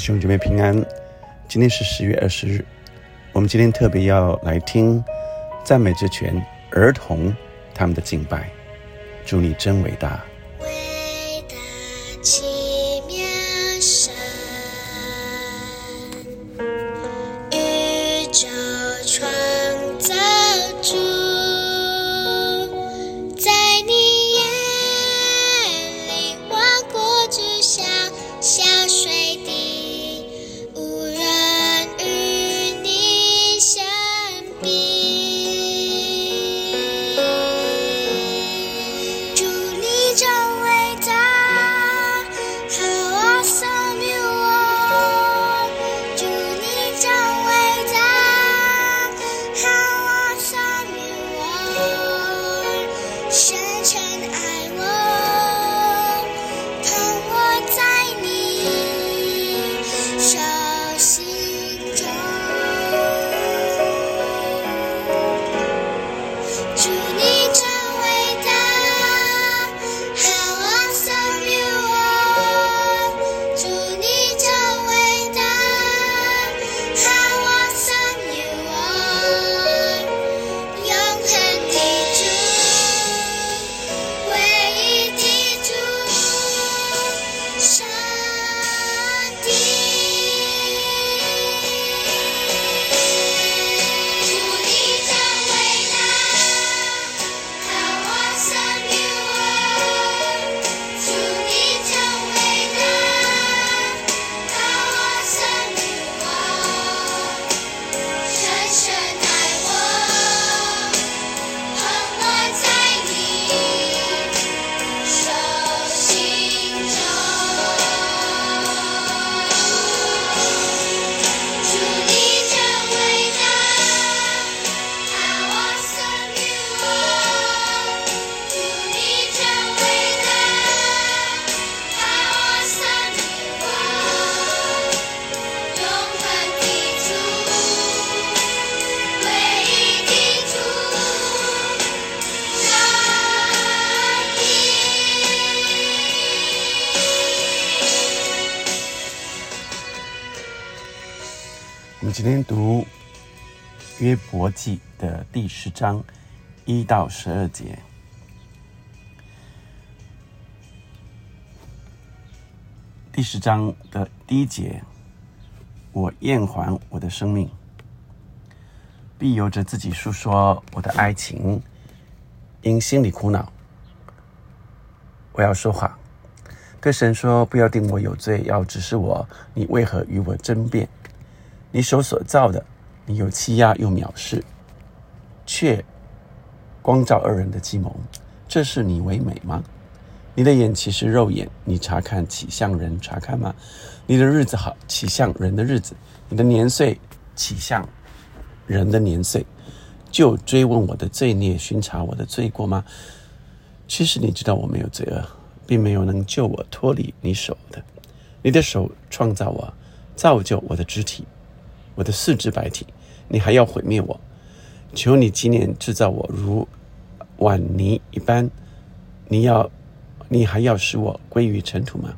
兄姐妹平安，今天是十月二十日，我们今天特别要来听赞美之泉儿童他们的敬拜。祝你真伟大！我们今天读约伯记的第十章一到十二节。第十章的第一节，我厌烦我的生命，必由着自己述说我的爱情，因心里苦恼。我要说话，对神说：不要定我有罪，要指示我，你为何与我争辩？你手所造的，你又欺压又藐视，却光照二人的计谋，这是你为美吗？你的眼岂是肉眼？你查看岂像人查看吗？你的日子好，岂像人的日子？你的年岁岂像人的年岁？就追问我的罪孽，巡查我的罪过吗？其实你知道我没有罪恶，并没有能救我脱离你手的。你的手创造我，造就我的肢体，我的四肢白体，你还要毁灭我？求你纪念制造我如碗泥一般，你要，你还要使我归于尘土吗？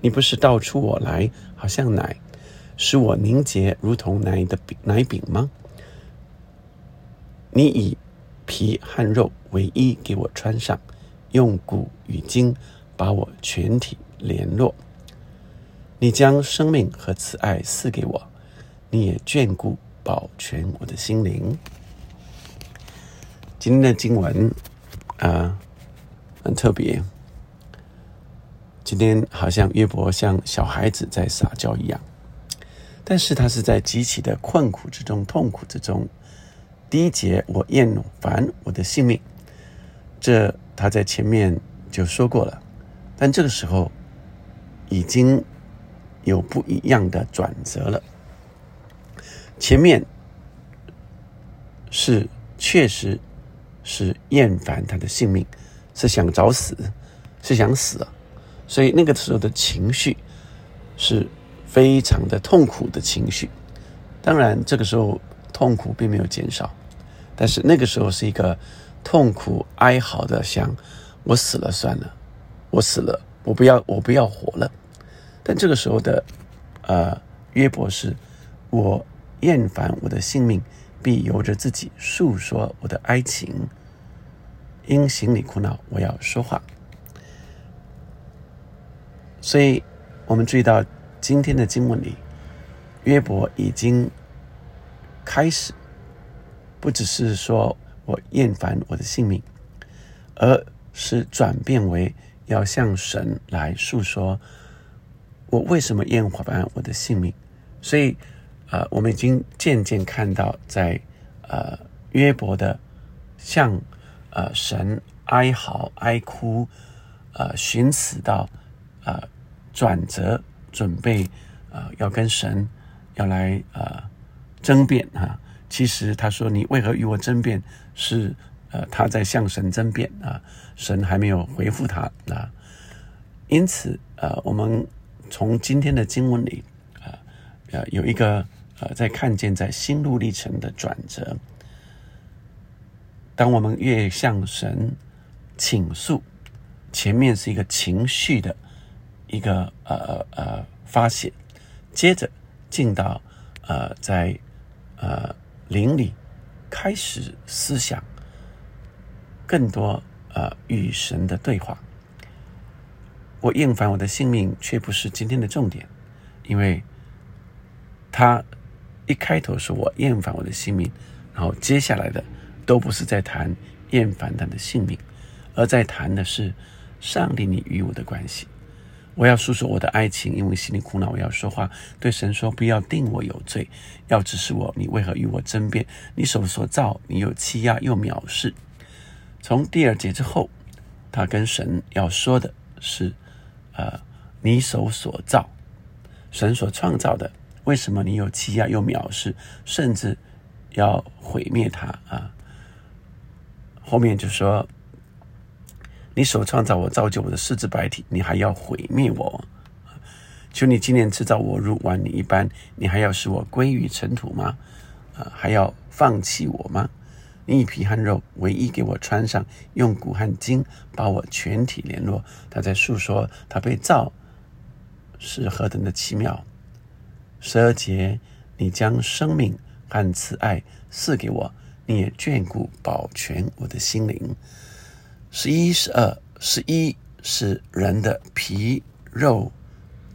你不是倒出我来，好像奶，使我凝结如同奶的饼奶饼吗？你以皮和肉为衣给我穿上，用骨与筋把我全体联络。你将生命和慈爱赐给我，你也眷顾保全我的心灵。今天的经文啊、很特别。今天好像约伯像小孩子在撒娇一样，但是他是在极其的困苦之中、痛苦之中。第一节，我厌烦我的性命，这他在前面就说过了，但这个时候已经有不一样的转折了。前面是确实是厌烦他的性命，是想找死，是想死啊，所以那个时候的情绪是非常的痛苦的情绪。当然，这个时候痛苦并没有减少，但是那个时候是一个痛苦哀嚎的，想我死了算了，我死了，我不要，我不要活了。但这个时候的呃，约伯是，我厌烦我的性命，必由着自己诉说我的哀情。因心里苦恼，我要说话。所以，我们注意到今天的经文里，约伯已经开始，不只是说我厌烦我的性命，而是转变为要向神来诉说，我为什么厌烦我的性命。所以，呃，我们已经渐渐看到，在呃约伯的向呃神哀嚎哀哭，呃寻死到呃转折，准备呃要跟神要来呃争辩哈。其实他说你为何与我争辩？是呃他在向神争辩啊，神还没有回复他啊。因此呃我们从今天的经文里啊呃有一个呃在看见在心路历程的转折。当我们越向神倾诉，前面是一个情绪的一个呃呃发泄，接着进到呃在呃灵里开始思想更多呃与神的对话。我厌烦我的性命，却不是今天的重点，因为他一开头说我厌烦我的性命，然后接下来的。都不是在谈厌烦他的性命，而在谈的是上帝你与我的关系。我要诉说我的爱情，因为心里苦恼。我要说话，对神说：不要定我有罪，要指示我，你为何与我争辩？你手所造，你又欺压又藐视。从第二节之后，他跟神要说的是：呃，你手所造，神所创造的，为什么你又欺压又藐视，甚至要毁灭他啊？后面就说：“你所创造我，造就我的四肢百体，你还要毁灭我？求你今年制造我如玩泥一般，你还要使我归于尘土吗？啊，还要放弃我吗？你以皮和肉唯一给我穿上，用骨和筋把我全体联络。他在诉说他被造是何等的奇妙。十二节，你将生命和慈爱赐给我。”你也眷顾保全我的心灵。十一、十二、十一是人的皮肉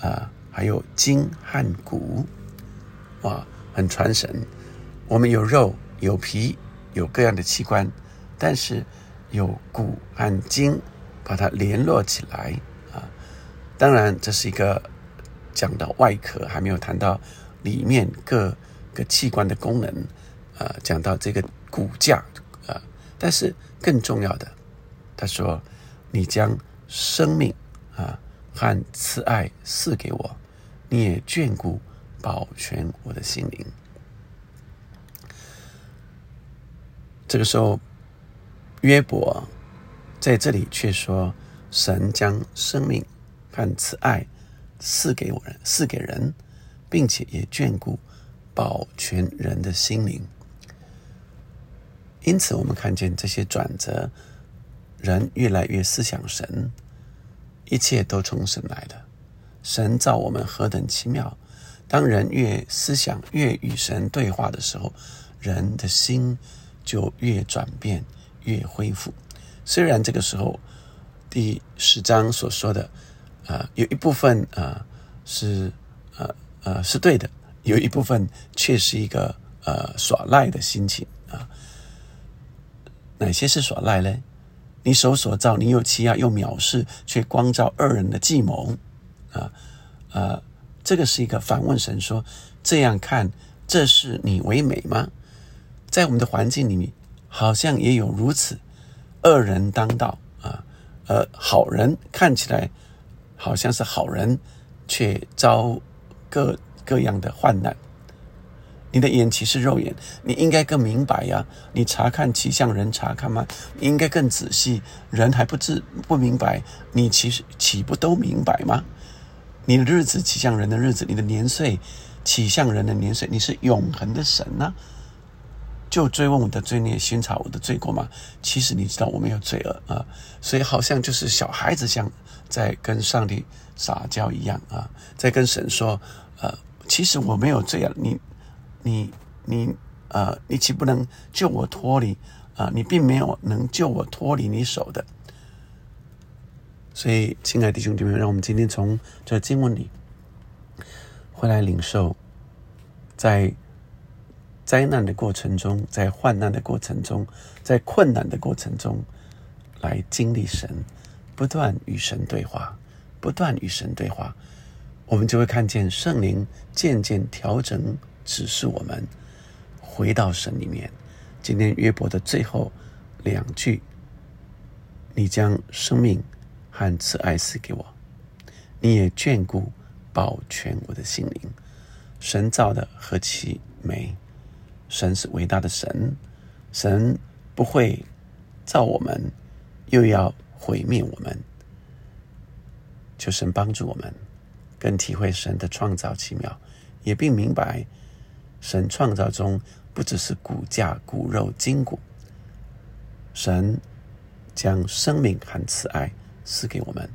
啊，还有筋和骨，哇，很传神。我们有肉有皮有各样的器官，但是有骨和筋把它联络起来啊。当然，这是一个讲到外壳，还没有谈到里面各个器官的功能。呃，讲到这个骨架啊，但是更重要的，他说：“你将生命啊和慈爱赐给我，你也眷顾保全我的心灵。”这个时候，约伯在这里却说：“神将生命和慈爱赐给我人，赐给人，并且也眷顾保全人的心灵。”因此，我们看见这些转折，人越来越思想神，一切都从神来的。神造我们何等奇妙！当人越思想、越与神对话的时候，人的心就越转变、越恢复。虽然这个时候第十章所说的，啊，有一部分啊是呃呃是对的，有一部分却是一个呃耍赖的心情啊。哪些是耍赖呢？你手所造，你又欺压又藐视，却光照二人的计谋，啊啊！这个是一个反问神说：这样看，这是你为美吗？在我们的环境里面，好像也有如此，恶人当道啊，而好人看起来好像是好人，却遭各各样的患难。你的眼岂是肉眼？你应该更明白呀！你查看其像人查看吗？你应该更仔细。人还不知不明白，你其实岂不都明白吗？你的日子岂像人的日子？你的年岁岂像人的年岁？你是永恒的神呢？就追问我的罪孽，寻查我的罪过吗？其实你知道我没有罪恶啊，所以好像就是小孩子像在跟上帝撒娇一样啊，在跟神说。呃，其实我没有罪啊，你你你呃，你岂不能救我脱离啊、你并没有能救我脱离你手的。所以，亲爱的弟兄姐妹，让我们今天从这经文里回来领受，在灾难的过程中，在患难的过程中，在困难的过程中，来经历神，不断与神对话，不断与神对话，我们就会看见圣灵渐渐调整、指示我们回到神里面。今天约伯的最后两句：“你将生命和慈爱赐给我，你也眷顾保全我的心灵。神造的何其美！神是伟大的神，神不会造我们，又要毁灭我们。求神帮助我们，更体会神的创造奇妙，也并明白神创造中不只是骨架、骨肉、筋骨，神将生命和慈爱赐给我们，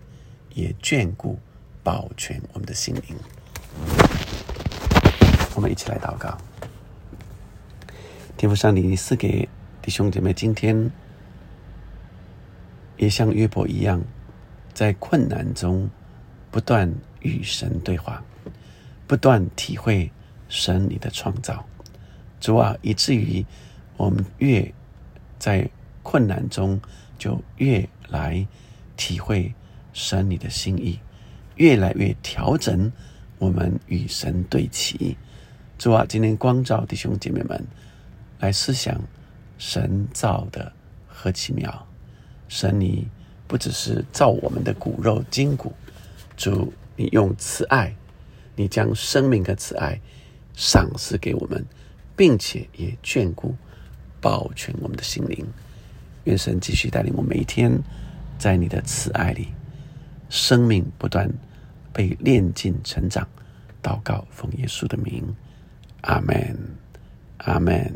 也眷顾、保全我们的心灵。我们一起来祷告。天父上帝，你赐给弟兄姐妹今天也像约伯一样，在困难中不断与神对话，不断体会神你的创造。主啊，以至于我们越在困难中，就越来体会神你的心意，越来越调整我们与神对齐。主啊，今天光照弟兄姐妹们，来思想神造的何其妙！神你不只是造我们的骨肉筋骨，主你用慈爱，你将生命的慈爱赏赐给我们，并且也眷顾、保全我们的心灵。愿神继续带领我每一天，在你的慈爱里，生命不断被炼尽成长。祷告，奉耶稣的名，阿门，阿门。